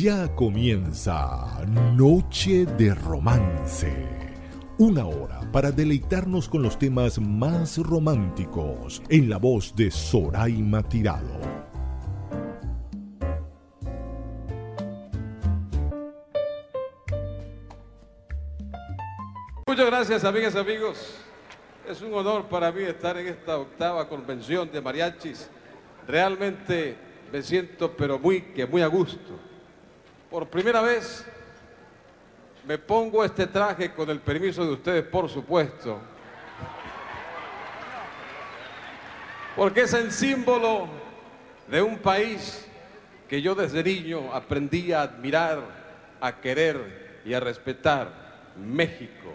Ya comienza Noche de Romance. Una hora para deleitarnos con los temas más románticos en la voz de Soraima Tirado. Muchas gracias, amigas y amigos. Es un honor para mí estar en esta octava convención de mariachis. Realmente me siento pero muy que muy a gusto. Por primera vez me pongo este traje con el permiso de ustedes, por supuesto. Porque es el símbolo de un país que yo desde niño aprendí a admirar, a querer y a respetar, México.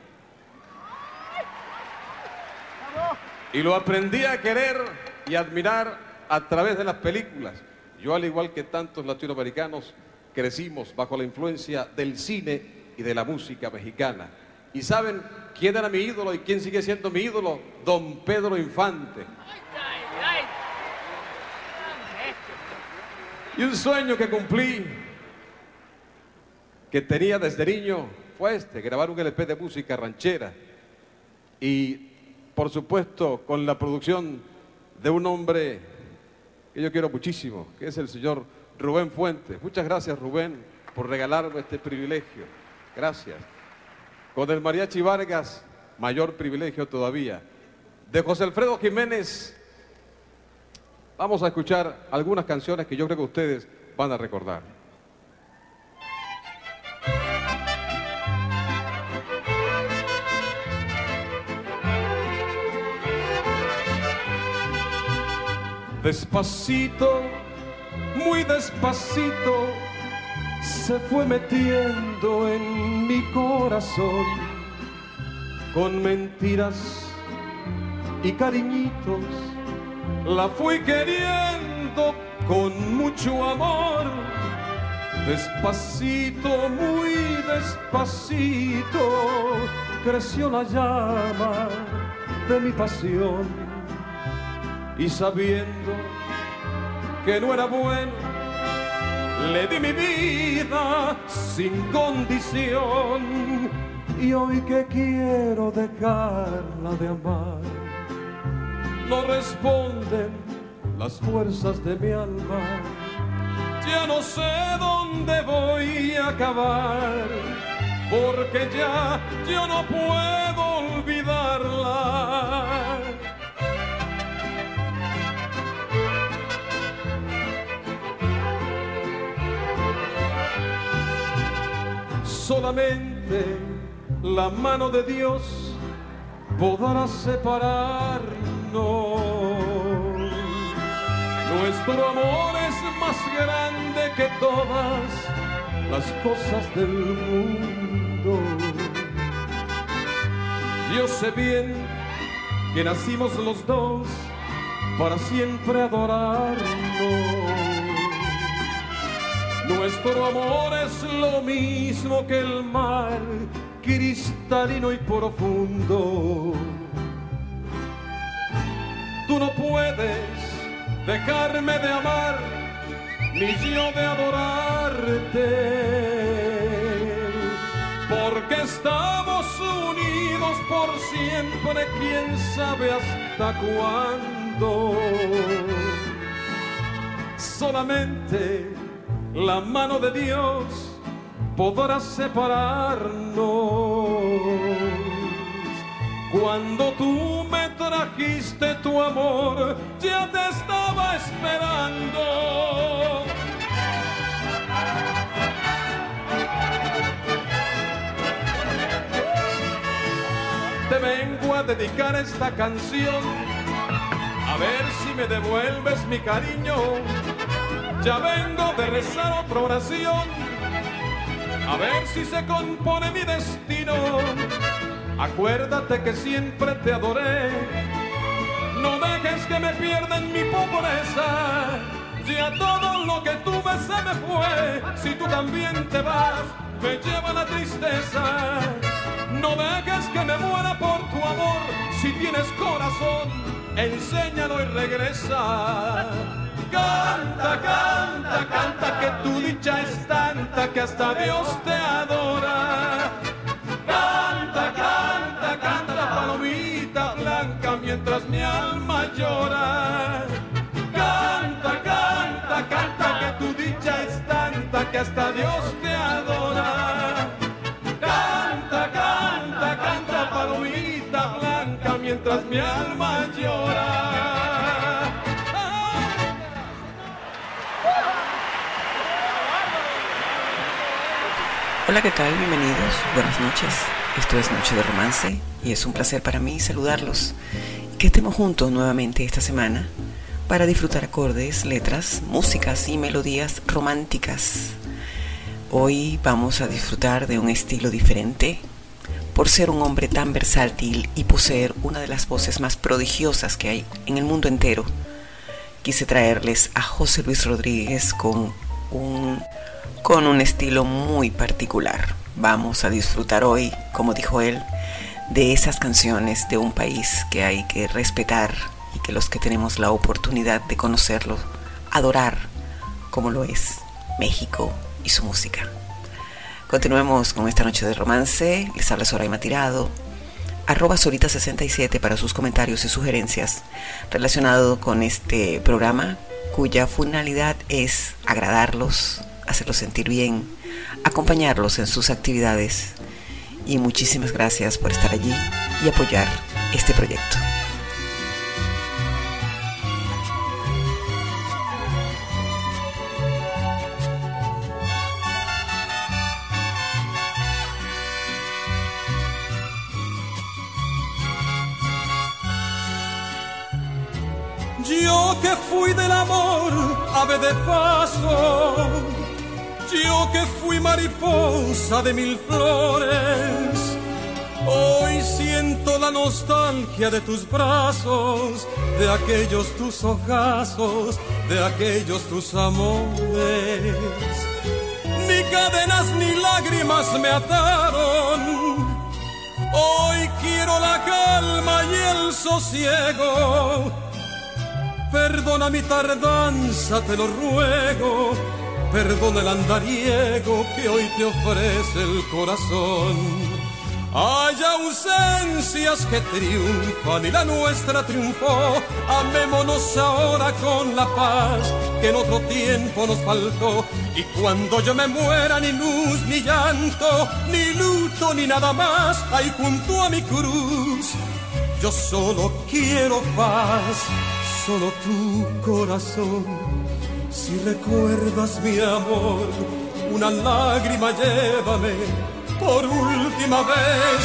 Y lo aprendí a querer y admirar a través de las películas. Yo, al igual que tantos latinoamericanos, crecimos bajo la influencia del cine y de la música mexicana. ¿Y saben quién era mi ídolo y quién sigue siendo mi ídolo? Don Pedro Infante. Y un sueño que cumplí, que tenía desde niño, fue este, grabar un LP de música ranchera. Y, por supuesto, con la producción de un hombre que yo quiero muchísimo, que es el señor Rubén Fuentes. Muchas gracias, Rubén, por regalarme este privilegio. Gracias. Con el Mariachi Vargas, mayor privilegio todavía. De José Alfredo Jiménez, vamos a escuchar algunas canciones que yo creo que ustedes van a recordar. Despacito muy despacito se fue metiendo en mi corazón con mentiras y cariñitos. La fui queriendo con mucho amor. Despacito, muy despacito, creció la llama de mi pasión y sabiendo que no era bueno. Le di mi vida sin condición y hoy que quiero dejarla de amar, no responden las fuerzas de mi alma. Ya no sé dónde voy a acabar, porque ya yo no puedo solamente la mano de Dios podrá separarnos. Nuestro amor es más grande que todas las cosas del mundo. Yo sé bien que nacimos los dos para siempre adorarnos. Nuestro amor es lo mismo que el mar, cristalino y profundo. Tú no puedes dejarme de amar, ni yo de adorarte, porque estamos unidos por siempre, quién sabe hasta cuándo. Solamente la mano de Dios podrá separarnos. Cuando tú me trajiste tu amor, ya te estaba esperando. Te vengo a dedicar esta canción, a ver si me devuelves mi cariño ya vengo de rezar otra oración, a ver si se compone mi destino. Acuérdate que siempre te adoré, no dejes que me pierda en mi pobreza. Ya todo lo que tuve se me fue, si tú también te vas, me lleva la tristeza. No dejes que me muera por tu amor, si tienes corazón, enséñalo y regresa. Canta, canta, canta, que tu dicha es tanta hasta Dios te adora. Canta, canta, canta, palomita blanca, mientras mi alma llora. Canta, canta, canta, que tu dicha es tanta que hasta Dios te adora. Canta, canta, canta, palomita blanca, mientras mi alma llora. Hola, ¿qué tal? Bienvenidos. Buenas noches. Esto es Noche de Romance y es un placer para mí saludarlos que estemos juntos nuevamente esta semana para disfrutar acordes, letras, músicas y melodías románticas. Hoy vamos a disfrutar de un estilo diferente por ser un hombre tan versátil y poseer una de las voces más prodigiosas que hay en el mundo entero. Quise traerles a José Luis Rodríguez con un con un estilo muy particular. Vamos a disfrutar hoy, como dijo él, de esas canciones de un país que hay que respetar y que los que tenemos la oportunidad de conocerlo, adorar, como lo es México y su música. Continuemos con esta noche de romance. Les habla Soraima Tirado. Arroba Sorita67 para sus comentarios y sugerencias relacionados con este programa cuya finalidad es agradarlos, hacerlos sentir bien, acompañarlos en sus actividades. Y muchísimas gracias por estar allí y apoyar este proyecto. Yo que fui del amor, ave de paso yo que fui mariposa de mil flores, hoy siento la nostalgia de tus brazos, de aquellos tus ojazos, de aquellos tus amores. Ni cadenas ni lágrimas me ataron. Hoy quiero la calma y el sosiego. Perdona mi tardanza, te lo ruego perdona el andariego que hoy te ofrece el corazón. Hay ausencias que triunfan y la nuestra triunfó. Amémonos ahora con la paz que en otro tiempo nos faltó. Y cuando yo me muera, ni luz, ni llanto, ni luto, ni nada más, hay junto a mi cruz. Yo solo quiero paz, solo tu corazón si recuerdas mi amor, una lágrima llévame por última vez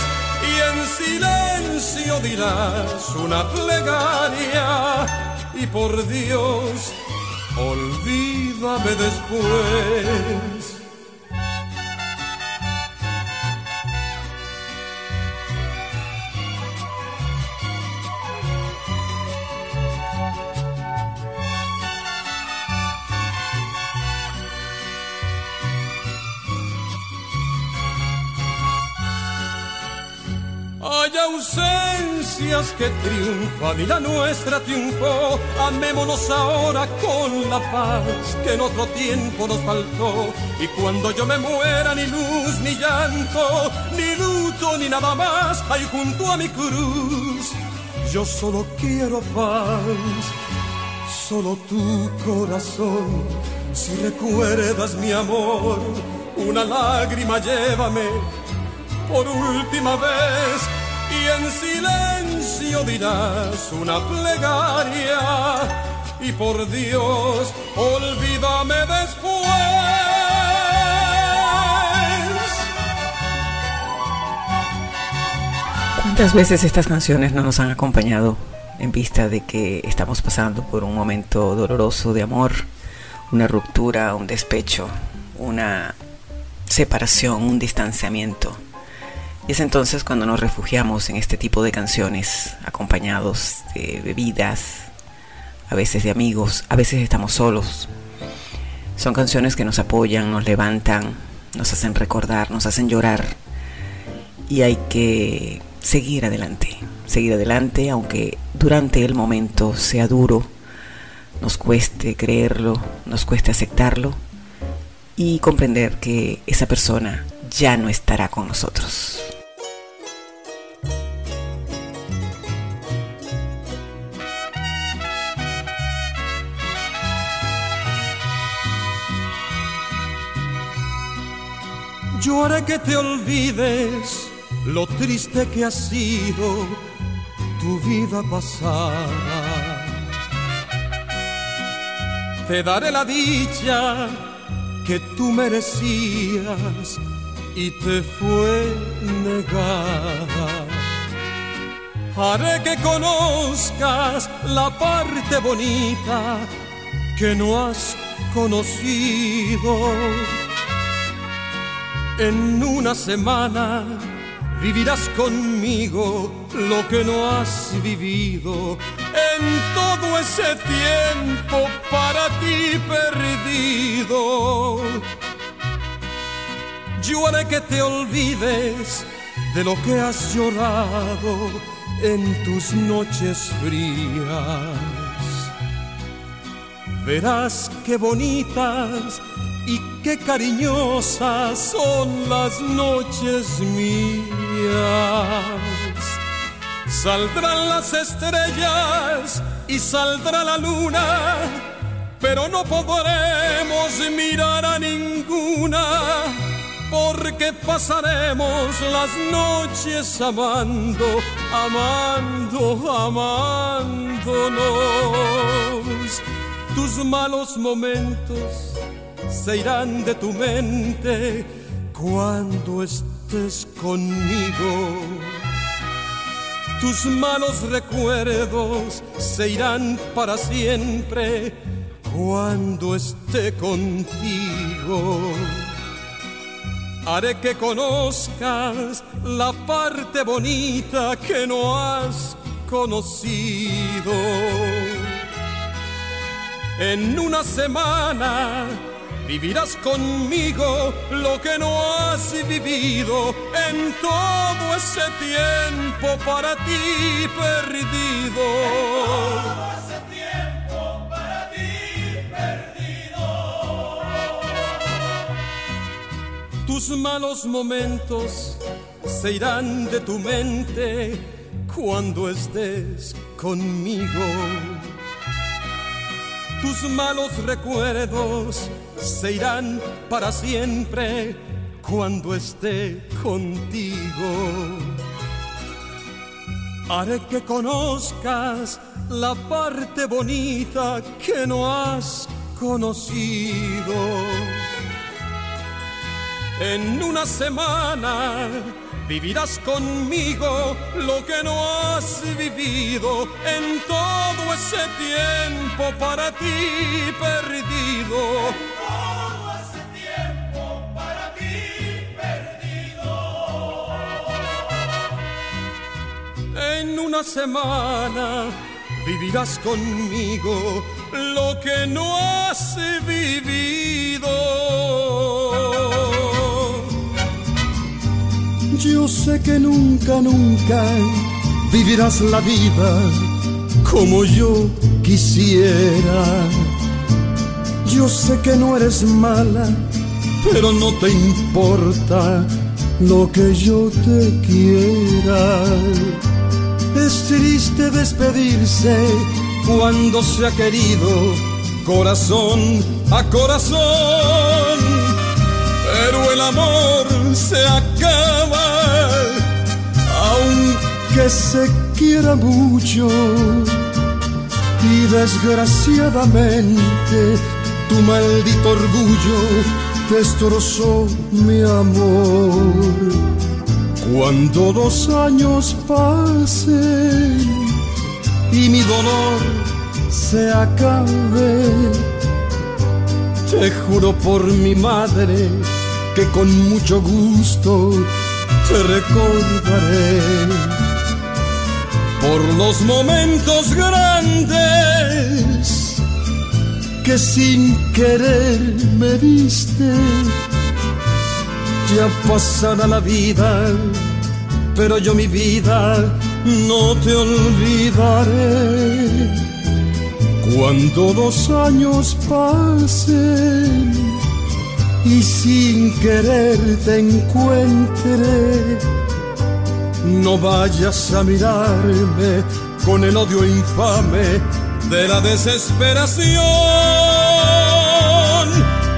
y en silencio dirás una plegaria y por Dios, olvídame después. Ausencias que triunfan y la nuestra triunfó. Amémonos ahora con la paz que en otro tiempo nos faltó. Y cuando yo me muera, ni luz, ni llanto, ni luto, ni nada más, hay junto a mi cruz. Yo solo quiero paz, solo tu corazón. Si recuerdas mi amor, una lágrima llévame por última vez y en silencio dirás una plegaria y por Dios olvídame después. ¿Cuántas veces estas canciones no nos han acompañado en vista de que estamos pasando por un momento doloroso de amor, una ruptura, un despecho, una separación, un distanciamiento? Y es entonces cuando nos refugiamos en este tipo de canciones, acompañados de bebidas, a veces de amigos, a veces estamos solos. Son canciones que nos apoyan, nos levantan, nos hacen recordar, nos hacen llorar. Y hay que seguir adelante, seguir adelante, aunque durante el momento sea duro, nos cueste creerlo, nos cueste aceptarlo. y comprender que esa persona ya no estará con nosotros. Yo haré que te olvides lo triste que ha sido tu vida pasada. Te daré la dicha que tú merecías y te fue negada. Haré que conozcas la parte bonita que no has conocido en una semana vivirás conmigo lo que no has vivido. En todo ese tiempo para ti perdido. Yo haré que te olvides de lo que has llorado en tus noches frías. Verás qué bonitas y qué cariñosas son las noches mías. Saldrán las estrellas y saldrá la luna, pero no podremos mirar a ninguna, porque pasaremos las noches amando, amando, amándonos. Tus malos momentos se irán de tu mente cuando estés conmigo. Tus malos recuerdos se irán para siempre cuando esté contigo. Haré que conozcas la parte bonita que no has conocido. En una semana vivirás conmigo lo que no has vivido en todo ese tiempo para ti perdido. Todo ese tiempo para ti perdido. Tus malos momentos se irán de tu mente cuando estés conmigo. Tus malos recuerdos se irán para siempre cuando esté contigo. Haré que conozcas la parte bonita que no has conocido. En una semana vivirás conmigo lo que no has vivido en todo ese tiempo para ti perdido. Todo ese tiempo para ti perdido. En una semana vivirás conmigo lo que no has vivido. Yo sé que nunca, nunca vivirás la vida como yo quisiera. Yo sé que no eres mala, pero no te importa lo que yo te quiera. Es triste despedirse cuando se ha querido corazón a corazón, pero el amor se acaba, aunque se quiera mucho. Y desgraciadamente tu maldito orgullo destrozó mi amor. Cuando dos años pasen y mi dolor se acabe, te juro por mi madre que con mucho gusto te recordaré. Por los momentos grandes que sin querer me diste ya pasará la vida, pero yo mi vida no te olvidaré. Cuando dos años pasen y sin querer te encuentre. No vayas a mirarme con el odio infame de la desesperación,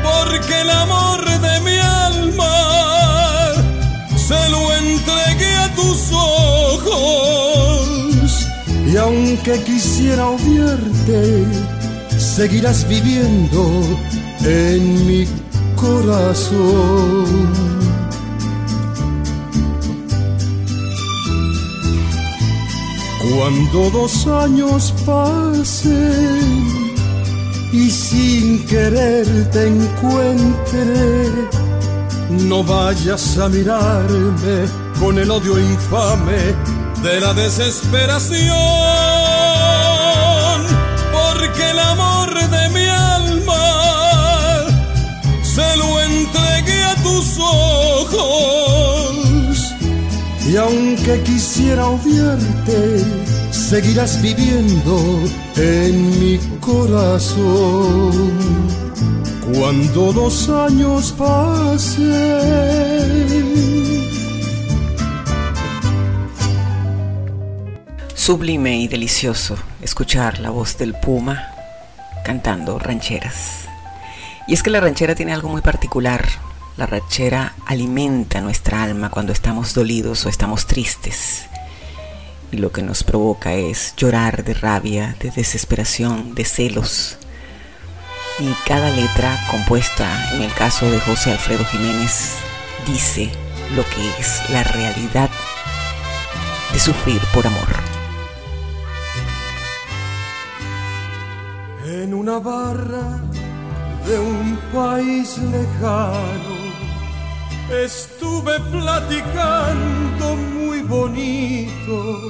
porque el amor de mi alma se lo entregué a tus ojos. Y aunque quisiera odiarte, seguirás viviendo en mi corazón. Cuando dos años pasen y sin querer te encuentre, no vayas a mirarme con el odio infame de la desesperación, Y aunque quisiera odiarte, seguirás viviendo en mi corazón. Cuando los años pasen. Sublime y delicioso escuchar la voz del puma cantando rancheras. Y es que la ranchera tiene algo muy particular. La ranchera alimenta nuestra alma cuando estamos dolidos o estamos tristes. Y lo que nos provoca es llorar de rabia, de desesperación, de celos. Y cada letra compuesta, en el caso de José Alfredo Jiménez, dice lo que es la realidad de sufrir por amor. En una barra de un país lejano estuve platicando muy bonito.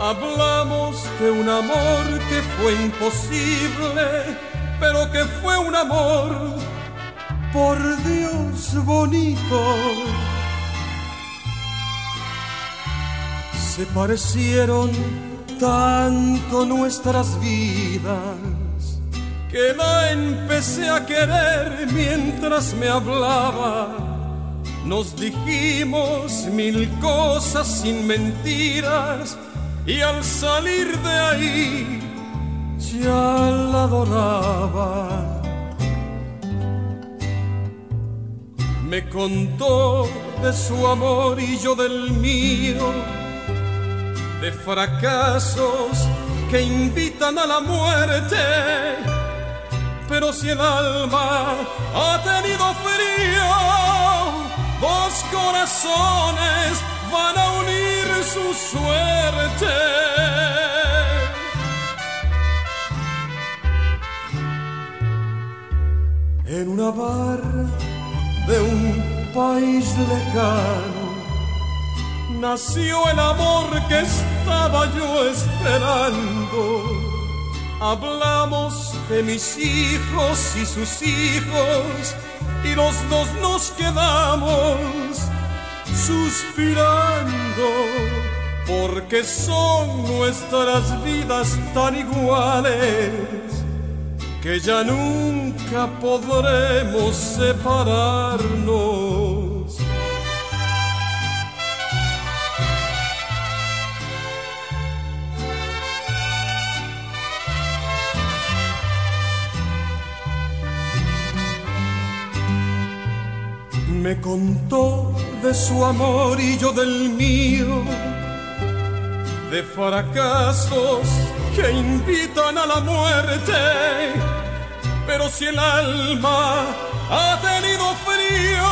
Hablamos de un amor que fue imposible, pero que fue un amor, por Dios bonito. Se parecieron tanto nuestras vidas que la empecé a querer mientras me hablaba. Nos dijimos mil cosas sin mentiras y al salir de ahí ya la adoraba. Me contó de su amor y yo del mío de fracasos que invitan a la muerte. Pero si el alma ha tenido frío, dos corazones van a unir su suerte. En una barra de un país lejano nació el amor que estaba yo esperando. Hablamos de mis hijos y sus hijos y los dos nos quedamos suspirando porque son nuestras vidas tan iguales que ya nunca podremos separarnos. Me contó de su amor y yo del mío, de fracasos que invitan a la muerte. Pero si el alma ha tenido frío,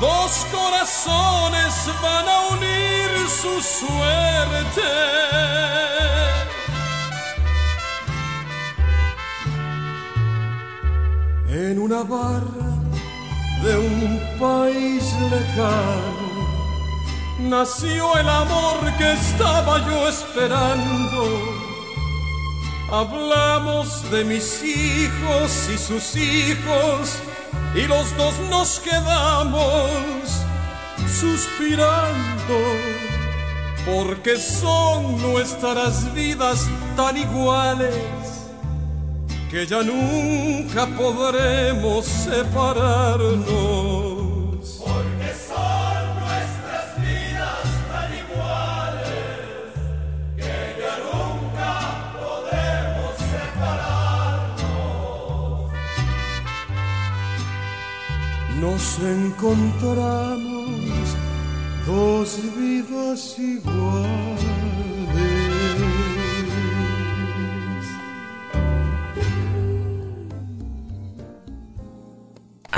dos corazones van a unir su suerte. En una barra de un país lejano nació el amor que estaba yo esperando. Hablamos de mis hijos y sus hijos y los dos nos quedamos suspirando porque son nuestras vidas tan iguales que ya nunca podremos separarnos. Porque son nuestras vidas tan iguales que ya nunca podremos separarnos. Nos encontramos dos vidas iguales.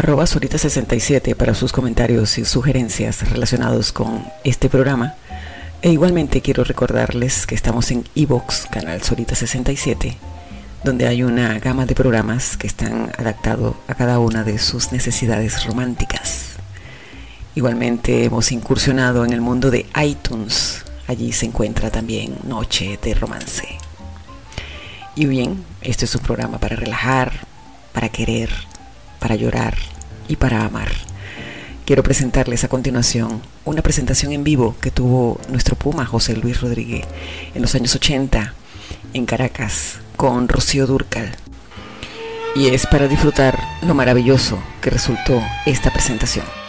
Arroba Sorita67 para sus comentarios y sugerencias relacionados con este programa. E igualmente quiero recordarles que estamos en Evox, canal Sorita67, donde hay una gama de programas que están adaptados a cada una de sus necesidades románticas. Igualmente hemos incursionado en el mundo de iTunes. Allí se encuentra también Noche de Romance. Y bien, este es un programa para relajar, para querer, para llorar y para amar. Quiero presentarles a continuación una presentación en vivo que tuvo nuestro Puma José Luis Rodríguez en los años 80 en Caracas con Rocío Durcal. Y es para disfrutar lo maravilloso que resultó esta presentación.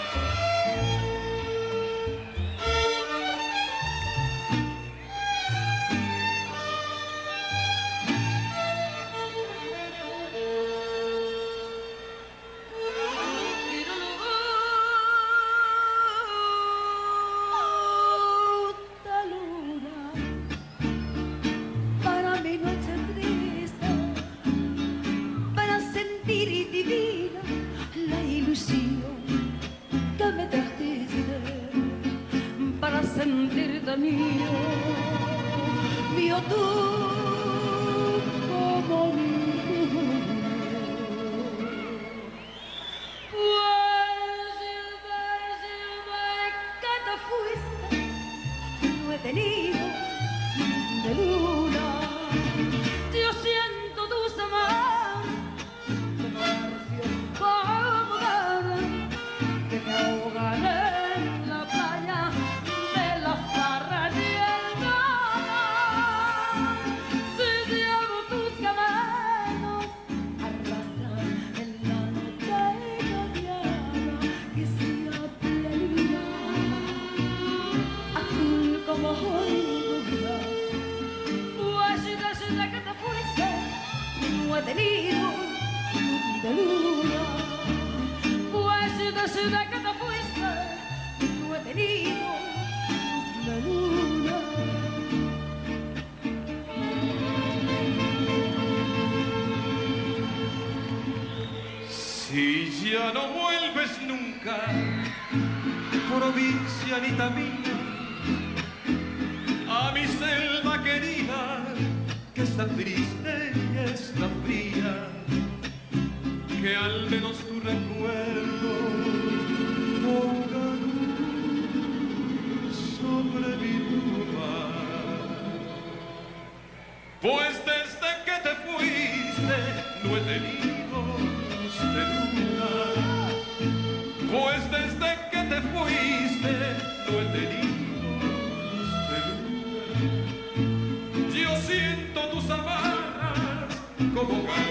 Que al menos tu recuerdo ponga luz sobre mi tumba. Pues desde que te fuiste no he tenido de luna. Pues desde que te fuiste no he tenido de luna. Yo siento tus amarras como garfios,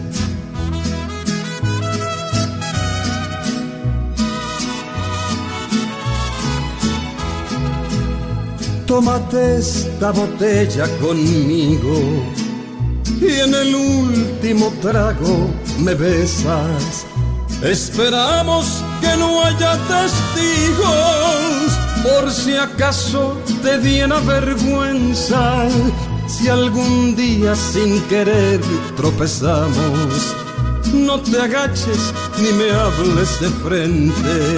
Tómate esta botella conmigo y en el último trago me besas. Esperamos que no haya testigos, por si acaso te diera vergüenza, si algún día sin querer tropezamos. No te agaches ni me hables de frente,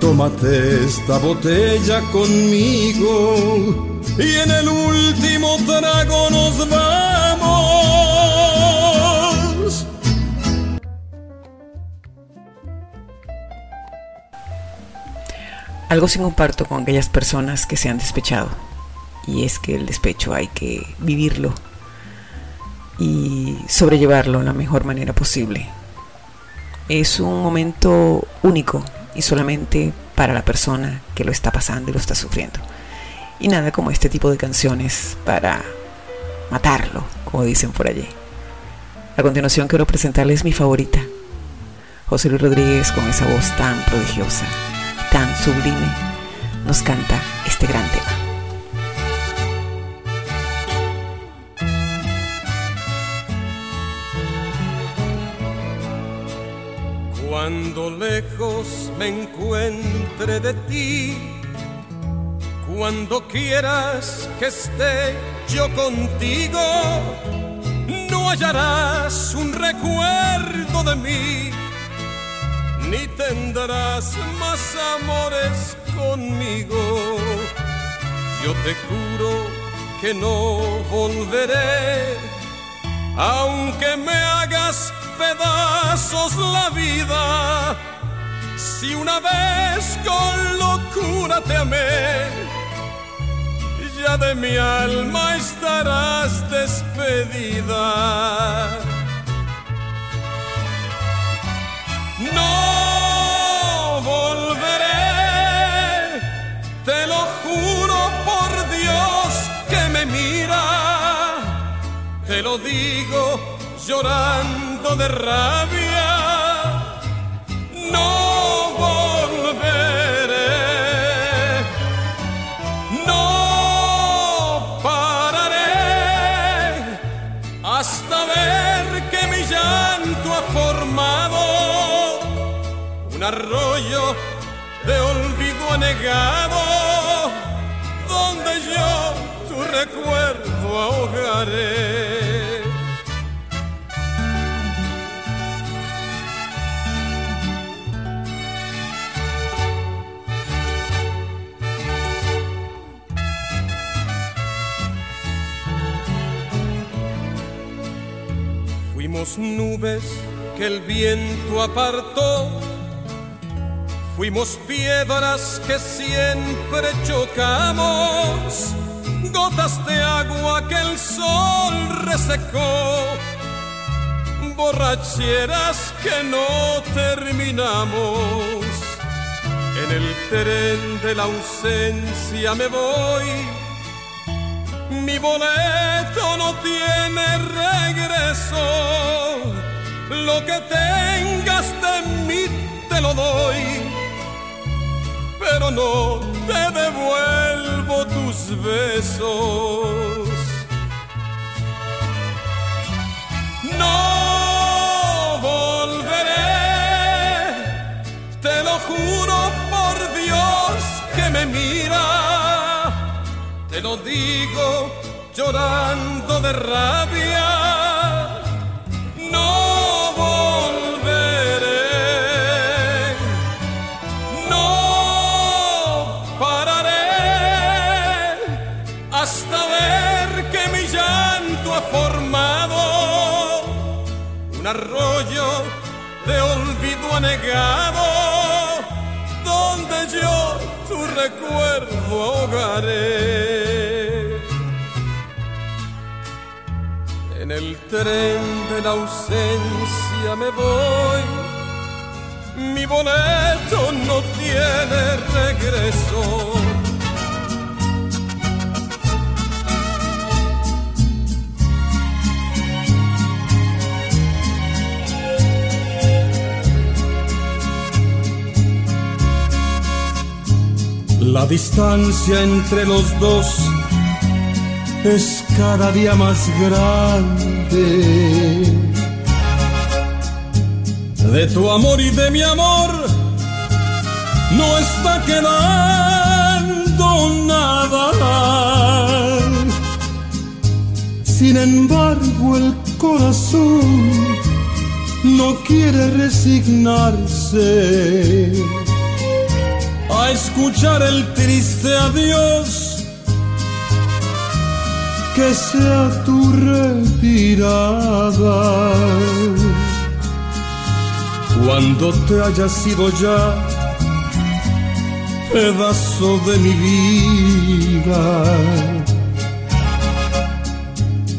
Tómate esta botella conmigo y en el último trago nos vamos. Algo sin comparto con aquellas personas que se han despechado. Y es que el despecho hay que vivirlo y sobrellevarlo de la mejor manera posible. Es un momento único y solamente para la persona que lo está pasando y lo está sufriendo. Y nada como este tipo de canciones para matarlo, como dicen por allí. A continuación quiero presentarles mi favorita, José Luis Rodríguez con esa voz tan prodigiosa tan sublime, nos canta este gran tema. Lejos me encuentre de ti, cuando quieras que esté yo contigo, no hallarás un recuerdo de mí ni tendrás más amores conmigo. Yo te juro que no volveré, aunque me hagas pedazos la vida. Si una vez con locura te amé, ya de mi alma estarás despedida. No volveré, te lo juro por Dios que me mira, te lo digo llorando de rabia. Arroyo de olvido anegado, donde yo tu recuerdo ahogaré. Fuimos nubes que el viento apartó Fuimos piedras que siempre chocamos, gotas de agua que el sol resecó, borracheras que no terminamos. En el tren de la ausencia me voy, mi boleto no tiene regreso, lo que tengas de mí te lo doy pero no te devuelvo tus besos. No volveré, te lo juro por Dios que me mira, te lo digo llorando de rabia. Recuerdo ahogaré. En el tren de la ausencia me voy, mi boleto no tiene regreso. La distancia entre los dos es cada día más grande. De tu amor y de mi amor no está quedando nada. Sin embargo, el corazón no quiere resignarse a escuchar el triste adiós. Que sea tu retirada. Cuando te haya sido ya pedazo de mi vida,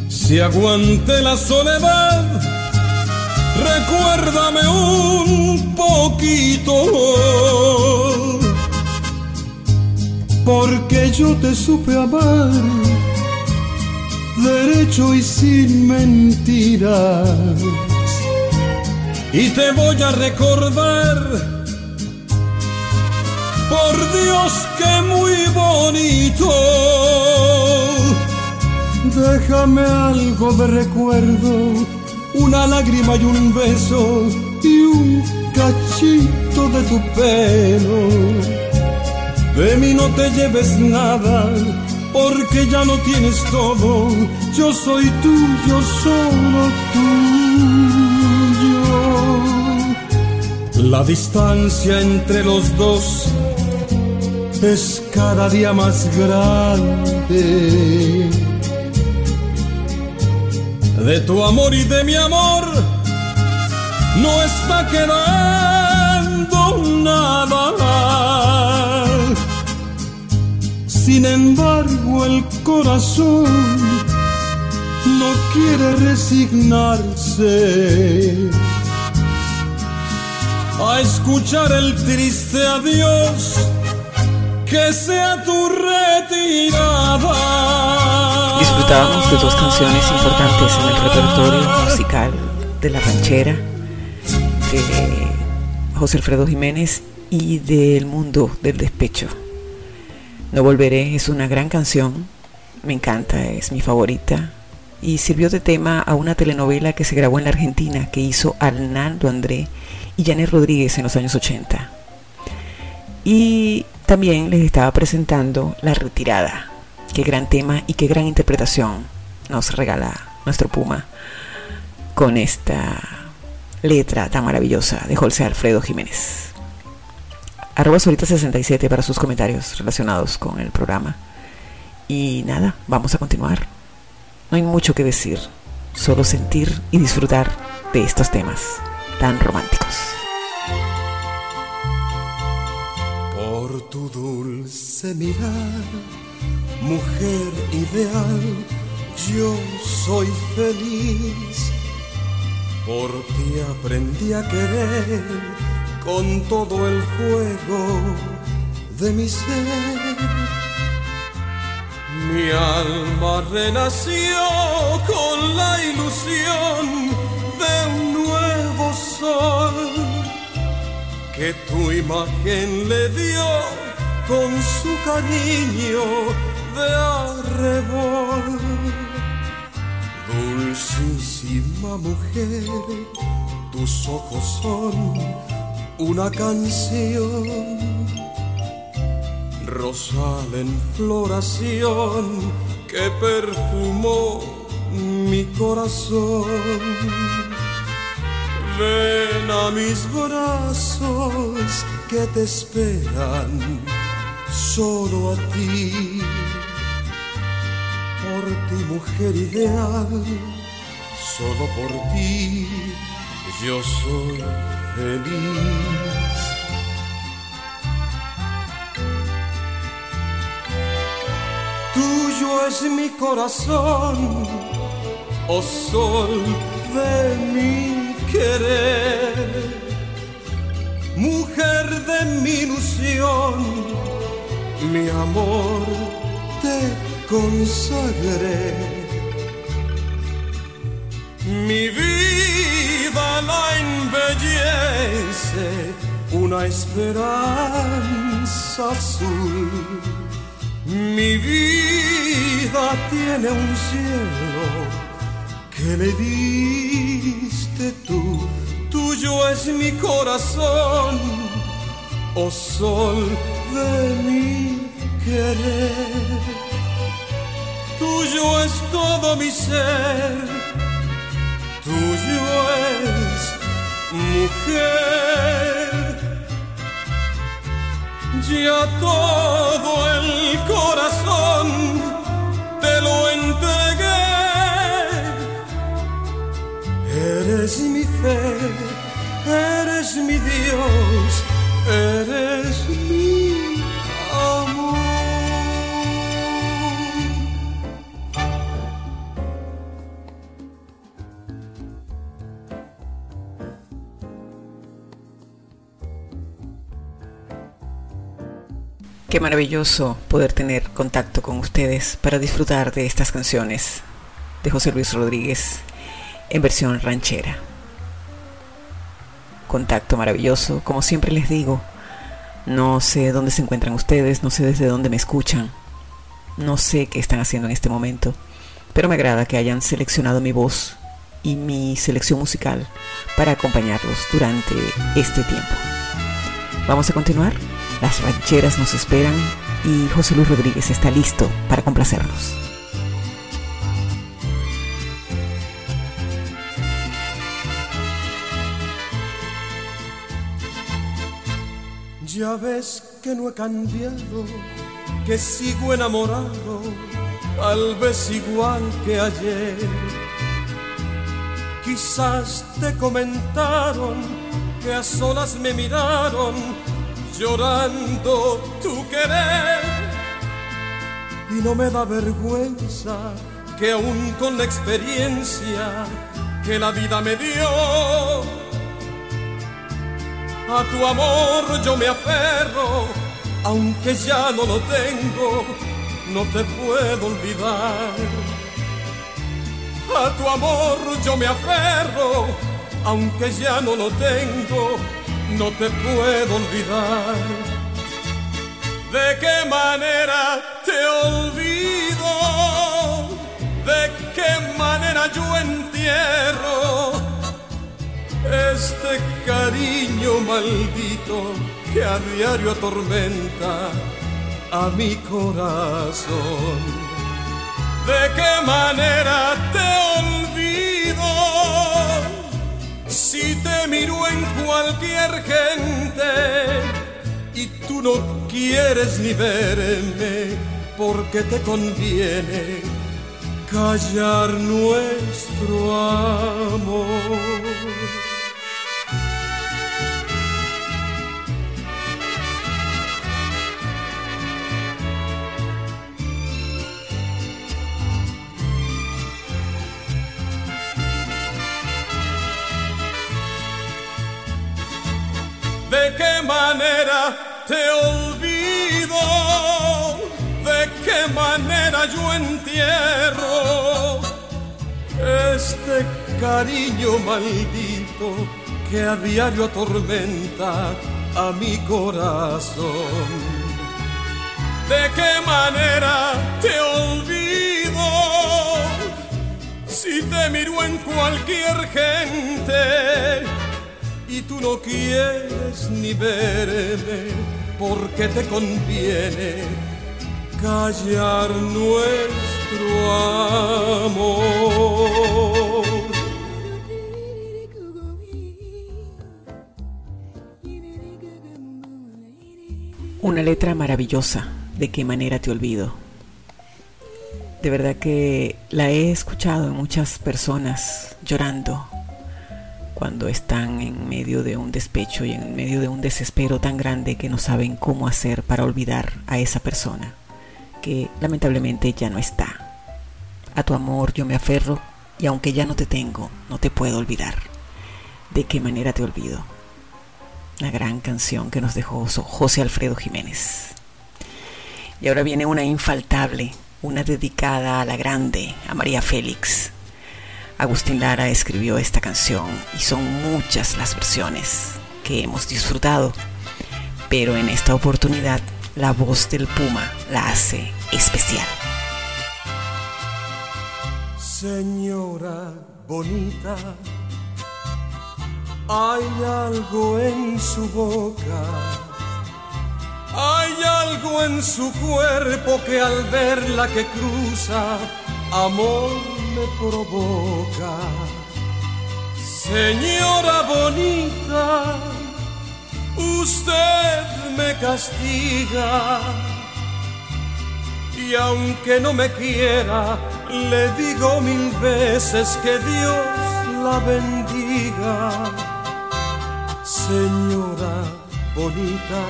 si aguante la soledad, recuérdame un poquito porque yo te supe amar derecho y sin mentiras. Y te voy a recordar, por Dios que muy bonito. Déjame algo de recuerdo, una lágrima y un beso y un cachito de tu pelo de mí no te lleves nada, porque ya no tienes todo. Yo soy tuyo, solo tuyo. La distancia entre los dos es cada día más grande. De tu amor y de mi amor no está quedando Sin embargo, el corazón no quiere resignarse a escuchar el triste adiós que sea tu retirada. Disfrutábamos de dos canciones importantes en el repertorio musical de la ranchera de José Alfredo Jiménez y del mundo del despecho. No Volveré es una gran canción, me encanta, es mi favorita y sirvió de tema a una telenovela que se grabó en la Argentina que hizo Arnaldo André y Janet Rodríguez en los años 80. Y también les estaba presentando La Retirada. Qué gran tema y qué gran interpretación nos regala nuestro Puma con esta letra tan maravillosa de José Alfredo Jiménez arroba solita67 para sus comentarios relacionados con el programa. Y nada, vamos a continuar. No hay mucho que decir, solo sentir y disfrutar de estos temas tan románticos. Por tu dulce mirar, mujer ideal, yo soy feliz. Por ti aprendí a querer con todo el fuego de mi ser. Mi alma renació con la ilusión de un nuevo sol que tu imagen le dio con su cariño de arrebol. Dulcísima mujer, tus ojos son una canción rosal en floración que perfumó mi corazón. Ven a mis brazos que te esperan solo a ti. Por ti, mujer ideal, solo por ti yo soy Tuyo es mi corazón, oh sol de mi querer, mujer de mi ilusión, mi amor te consagré. Mi vida la embellece una esperanza azul. Mi vida tiene un cielo que le diste tú. Tuyo es mi corazón, oh sol de mi querer. Tuyo es todo mi ser tuyo es mujer. Ya todo el corazón te lo entregué. Eres mi fe, eres mi Dios, eres Qué maravilloso poder tener contacto con ustedes para disfrutar de estas canciones de José Luis Rodríguez en versión ranchera. Contacto maravilloso, como siempre les digo, no sé dónde se encuentran ustedes, no sé desde dónde me escuchan, no sé qué están haciendo en este momento, pero me agrada que hayan seleccionado mi voz y mi selección musical para acompañarlos durante este tiempo. Vamos a continuar. Las rancheras nos esperan y José Luis Rodríguez está listo para complacernos. Ya ves que no he cambiado, que sigo enamorado, tal vez igual que ayer. Quizás te comentaron que a solas me miraron llorando tu querer. Y no me da vergüenza que aún con la experiencia que la vida me dio, a tu amor yo me aferro, aunque ya no lo tengo, no te puedo olvidar. A tu amor yo me aferro, aunque ya no lo tengo, no te puedo olvidar. ¿De qué manera te olvido? ¿De qué manera yo entierro este cariño maldito que a diario atormenta a mi corazón? ¿De qué manera te olvido? Si te miro en cualquier gente y tú no quieres ni verme porque te conviene callar nuestro amor. Manera te olvido? ¿De qué manera yo entierro este cariño maldito que a diario atormenta a mi corazón? ¿De qué manera te olvido? Si te miro en cualquier gente y tú no quieres ni verme porque te conviene callar nuestro amor. Una letra maravillosa, de qué manera te olvido. De verdad que la he escuchado en muchas personas llorando cuando están en medio de un despecho y en medio de un desespero tan grande que no saben cómo hacer para olvidar a esa persona que lamentablemente ya no está. A tu amor yo me aferro y aunque ya no te tengo, no te puedo olvidar. ¿De qué manera te olvido? La gran canción que nos dejó José Alfredo Jiménez. Y ahora viene una infaltable, una dedicada a la grande, a María Félix. Agustín Lara escribió esta canción y son muchas las versiones que hemos disfrutado, pero en esta oportunidad la voz del Puma la hace especial. Señora bonita, hay algo en su boca, hay algo en su cuerpo que al verla que cruza, amor me provoca. Señora bonita, usted me castiga. Y aunque no me quiera, le digo mil veces que Dios la bendiga. Señora bonita,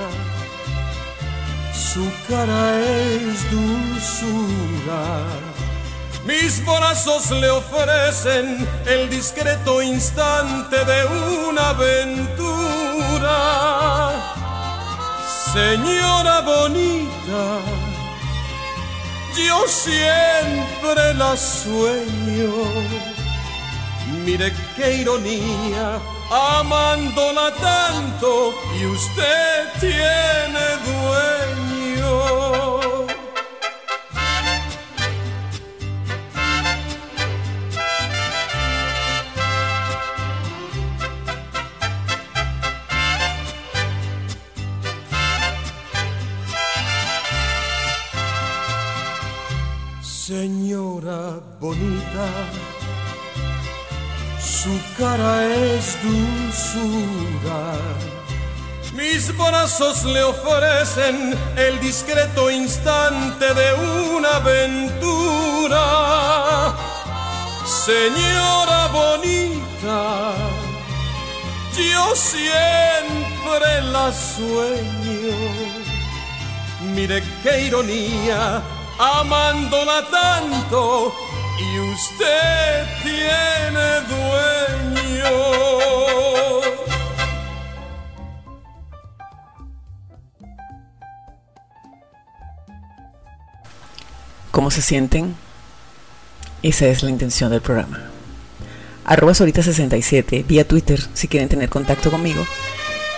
su cara es dulzura. Mis brazos le ofrecen el discreto instante de una aventura. Señora bonita, yo siempre la sueño. Mire qué ironía, amándola tanto y usted tiene dueño. Señora bonita, su cara es dulzura. Mis brazos le ofrecen el discreto instante de una aventura. Señora bonita, yo siempre la sueño. Mire qué ironía amándola tanto y usted tiene dueño. ¿Cómo se sienten? Esa es la intención del programa. Arroba Solita67 vía Twitter si quieren tener contacto conmigo.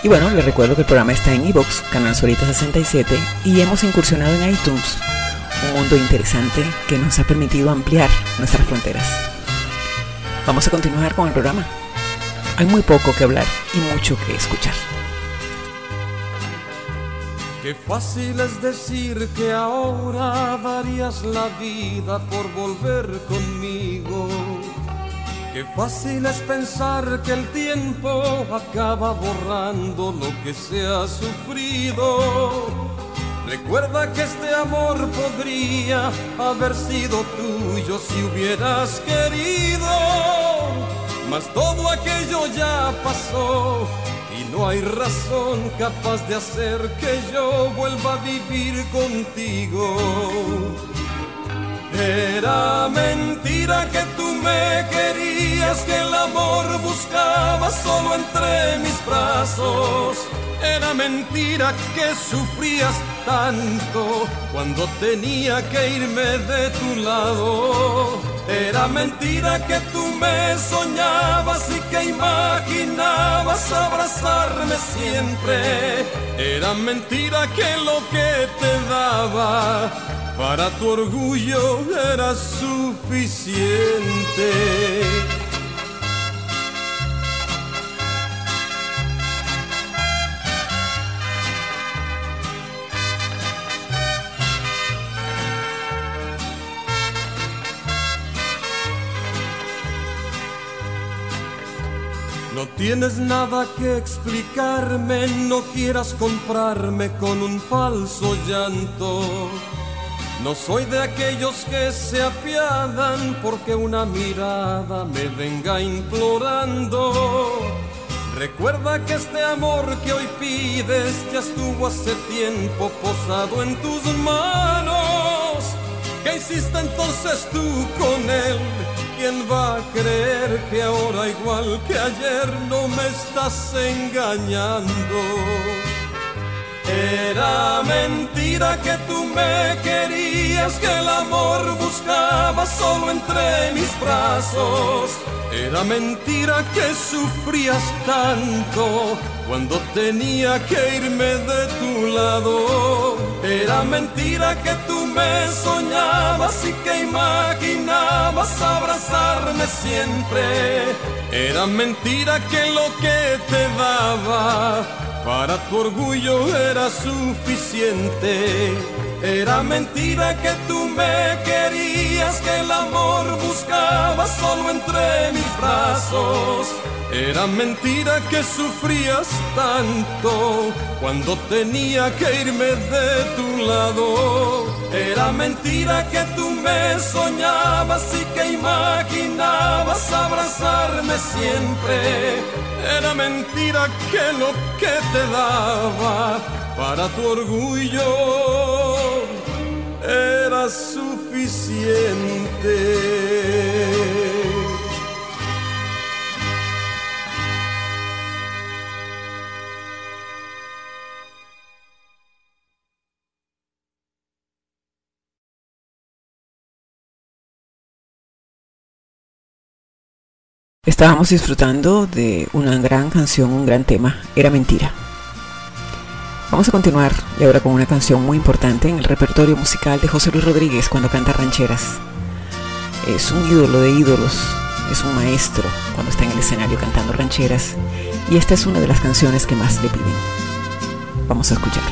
Y bueno, les recuerdo que el programa está en iVoox, canal Solita67, y hemos incursionado en iTunes, un mundo interesante que nos ha permitido ampliar nuestras fronteras. Vamos a continuar con el programa. Hay muy poco que hablar y mucho que escuchar. Qué fácil es decir que ahora darías la vida por volver conmigo. Qué fácil es pensar que el tiempo acaba borrando lo que se ha sufrido. Recuerda que este amor podría haber sido tuyo si hubieras querido. Mas todo aquello ya pasó y no hay razón capaz de hacer que yo vuelva a vivir contigo. Era mentira que tú me querías, que el amor buscaba solo entre mis brazos. Era mentira que sufrías tanto cuando tenía que irme de tu lado. Era mentira que tú me soñabas y que imaginabas abrazarme siempre. Era mentira que lo que te daba para tu orgullo era suficiente. Tienes nada que explicarme, no quieras comprarme con un falso llanto. No soy de aquellos que se apiadan porque una mirada me venga implorando. Recuerda que este amor que hoy pides ya estuvo hace tiempo posado en tus manos. ¿Qué hiciste entonces tú con él? ¿Quién va a creer que ahora igual que ayer no me estás engañando? Era mentira que tú me querías, que el amor buscaba solo entre mis brazos. Era mentira que sufrías tanto cuando tenía que irme de tu lado. Era mentira que tú me soñabas y que imaginabas abrazarme siempre. Era mentira que lo que te daba para tu orgullo era suficiente. Era mentira que tú me querías, que el amor buscaba solo entre mis brazos. Era mentira que sufrías tanto cuando tenía que irme de tu lado. Era mentira que tú me soñabas y que imaginabas abrazarme siempre. Era mentira que lo que te daba para tu orgullo era suficiente. Estábamos disfrutando de una gran canción, un gran tema, Era Mentira. Vamos a continuar y ahora con una canción muy importante en el repertorio musical de José Luis Rodríguez cuando canta rancheras. Es un ídolo de ídolos, es un maestro cuando está en el escenario cantando rancheras y esta es una de las canciones que más le piden. Vamos a escuchar.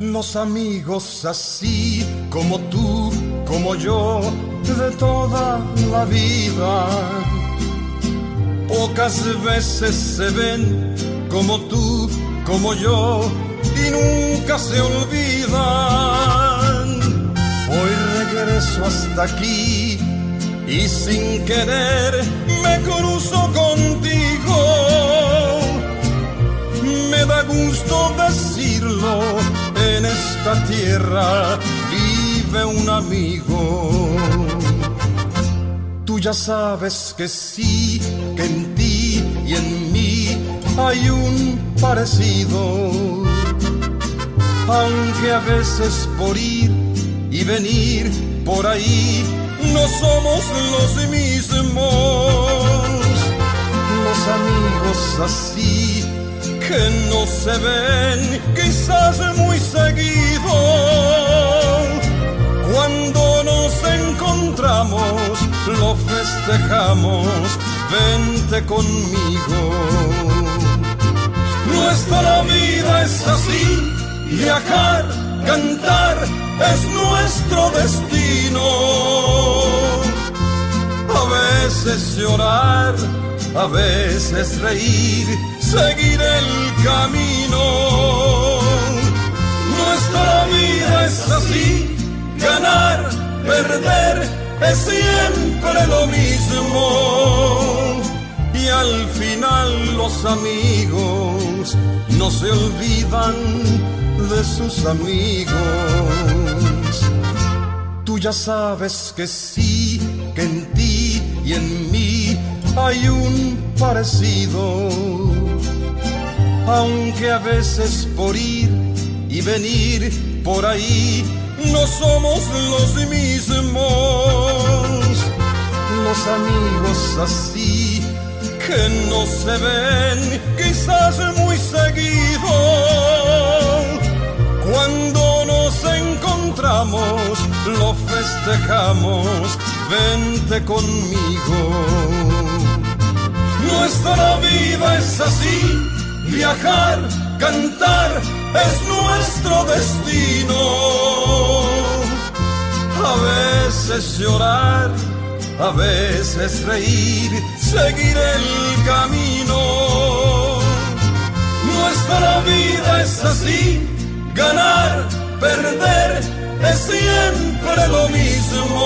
Los amigos así como tú, como yo, de toda la vida. Pocas veces se ven como tú, como yo, y nunca se olvidan. Hoy regreso hasta aquí y sin querer me cruzo contigo. Me da gusto decirlo, en esta tierra vive un amigo. Ya sabes que sí, que en ti y en mí hay un parecido. Aunque a veces por ir y venir por ahí no somos los mismos. Los amigos así que no se ven quizás muy seguido. Cuando nos encontramos, lo festejamos, vente conmigo. Nuestra vida es así, viajar, cantar, es nuestro destino. A veces llorar, a veces reír, seguir el camino. Nuestra vida es así, ganar, perder, es siempre lo mismo. Y al final los amigos no se olvidan de sus amigos. Tú ya sabes que sí, que en ti y en mí hay un parecido. Aunque a veces por ir y venir por ahí no somos los mismos. Los amigos así que no se ven quizás muy seguido. Cuando nos encontramos, lo festejamos, vente conmigo. Nuestra vida es así, viajar, cantar, es nuestro destino. a veces llorar, a veces reír, seguir el camino. Nuestra vida es así, ganar, perder, es siempre lo mismo.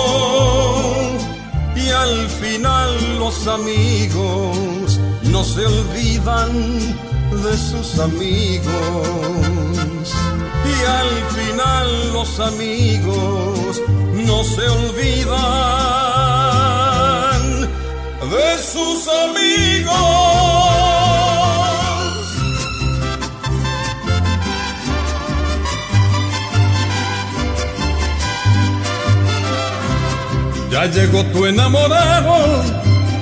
Y al final los amigos no se olvidan de sus amigos. Y al final los amigos no se olvidan de sus amigos. Ya llegó tu enamorado,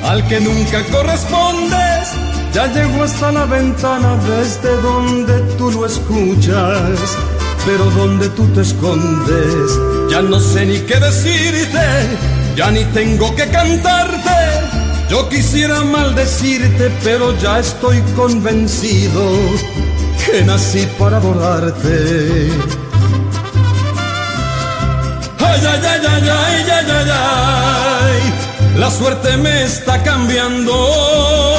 al que nunca correspondes. Ya llegó hasta la ventana desde donde tú lo escuchas, pero donde tú te escondes. Ya no sé ni qué decirte, ya ni tengo que cantarte. Yo quisiera maldecirte, pero ya estoy convencido que nací para adorarte. Ay, ay, ay, ay, ay, ay, ay, ay, la suerte me está cambiando.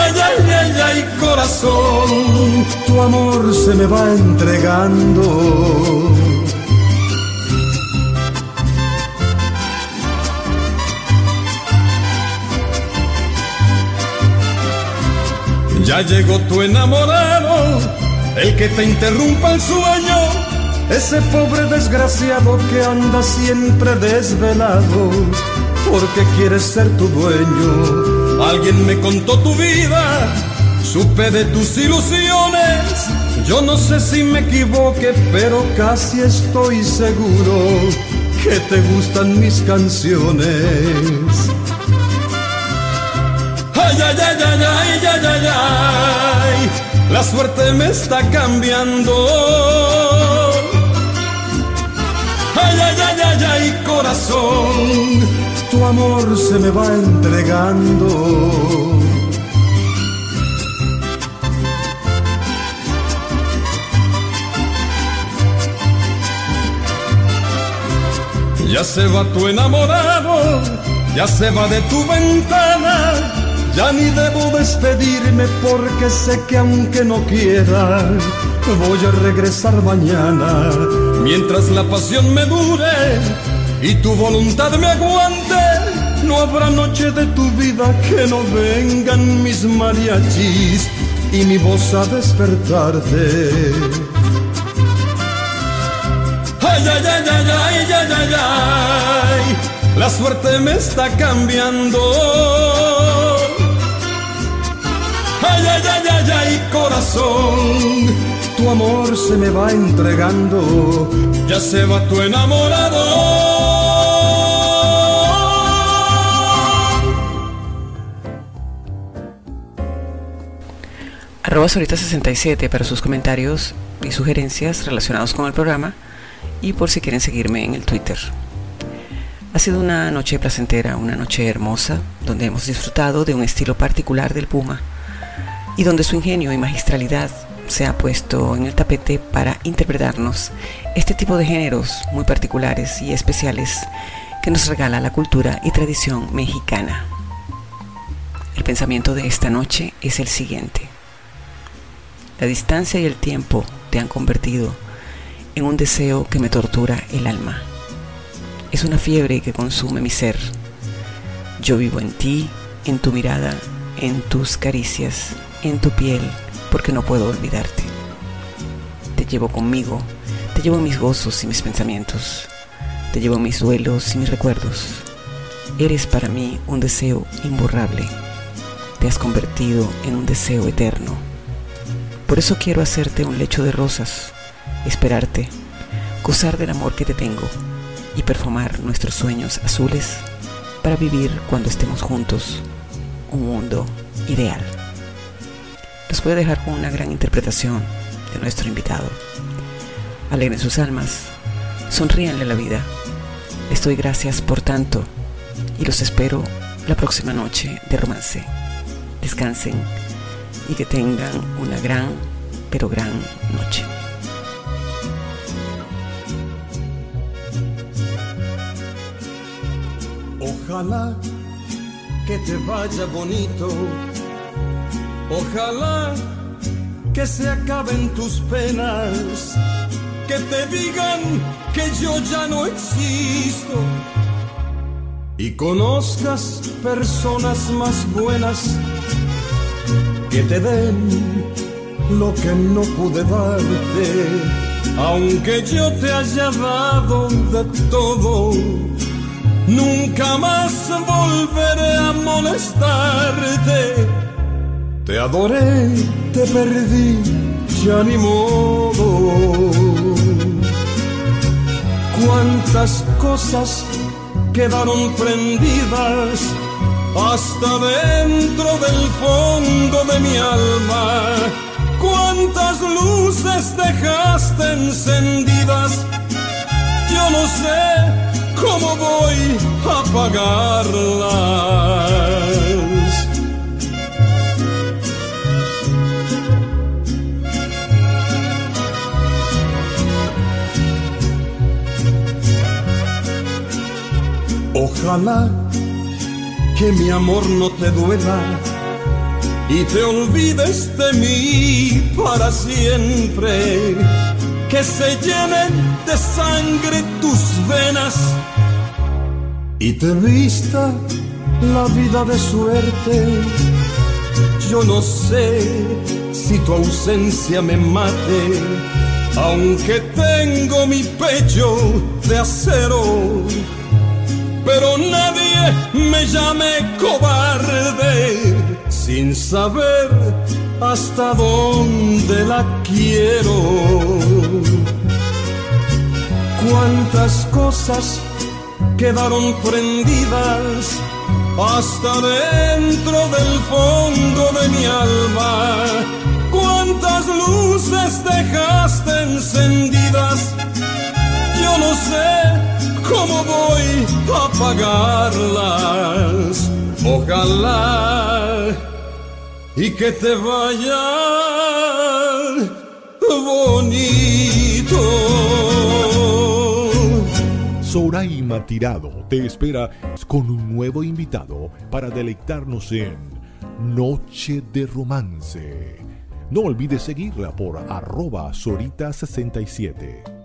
Ay, ay, ay, ay, corazón, tu amor se me va entregando. Ya llegó tu enamorado, el que te interrumpa el sueño, ese pobre desgraciado que anda siempre desvelado, porque quiere ser tu dueño. Alguien me contó tu vida, supe de tus ilusiones. Yo no sé si me equivoqué, pero casi estoy seguro que te gustan mis canciones. Ay, ay, ay, ay, ay, ay, ay, ay, la suerte me está cambiando. Ay, ay, ay, ay, ay, corazón, tu amor se me va entregando. Ya se va tu enamorado, ya se va de tu ventana, ya ni debo despedirme porque sé que aunque no quiera, voy a regresar mañana. Mientras la pasión me dure y tu voluntad me aguante, no habrá noche de tu vida que no vengan mis mariachis y mi voz a despertarte. Ay, ay, ay, ay, ay, ay, ay, ay, la suerte me está cambiando. Ay, ay, ay, ay, ay, corazón, tu amor se me va entregando, ya se va tu enamorado. Arroba Solita67 para sus comentarios y sugerencias relacionados con el programa y por si quieren seguirme en el Twitter. Ha sido una noche placentera, una noche hermosa, donde hemos disfrutado de un estilo particular del Puma y donde su ingenio y magistralidad se ha puesto en el tapete para interpretarnos este tipo de géneros muy particulares y especiales que nos regala la cultura y tradición mexicana. El pensamiento de esta noche es el siguiente. La distancia y el tiempo te han convertido en un deseo que me tortura el alma. Es una fiebre que consume mi ser. Yo vivo en ti, en tu mirada, en tus caricias, en tu piel, porque no puedo olvidarte. Te llevo conmigo, te llevo mis gozos y mis pensamientos, te llevo mis duelos y mis recuerdos. Eres para mí un deseo imborrable. Te has convertido en un deseo eterno. Por eso quiero hacerte un lecho de rosas, esperarte, gozar del amor que te tengo y perfumar nuestros sueños azules para vivir cuando estemos juntos un mundo ideal. Los voy a dejar con una gran interpretación de nuestro invitado. Alegren sus almas, sonríanle a la vida. Les doy gracias por tanto y los espero la próxima noche de romance. Descansen y que tengan una gran, pero gran noche. Ojalá que te vaya bonito, ojalá que se acaben tus penas, que te digan que yo ya no existo. Y conozcas personas más buenas que te den lo que no pude darte. Aunque yo te haya dado de todo Nunca más volveré a molestarte. Te adoré, te perdí, ya ni modo. Cuántas cosas quedaron prendidas hasta dentro del fondo de mi alma. Cuántas luces dejaste encendidas, yo no sé ¿cómo voy a pagarlas? Ojalá que mi amor no te duela y te olvides de mí para siempre que se llenen de sangre tus venas y te vista la vida de suerte. Yo no sé si tu ausencia me mate, aunque tengo mi pecho de acero. Pero nadie me llame cobarde sin saber hasta dónde la quiero. Cuántas cosas quedaron prendidas hasta dentro del fondo de mi alma. Cuántas luces dejaste encendidas, yo no sé cómo voy a apagarlas. Ojalá y que te vaya bonito. Soraima Tirado te espera con un nuevo invitado para deleitarnos en Noche de Romance. No olvides seguirla por arroba Sorita67.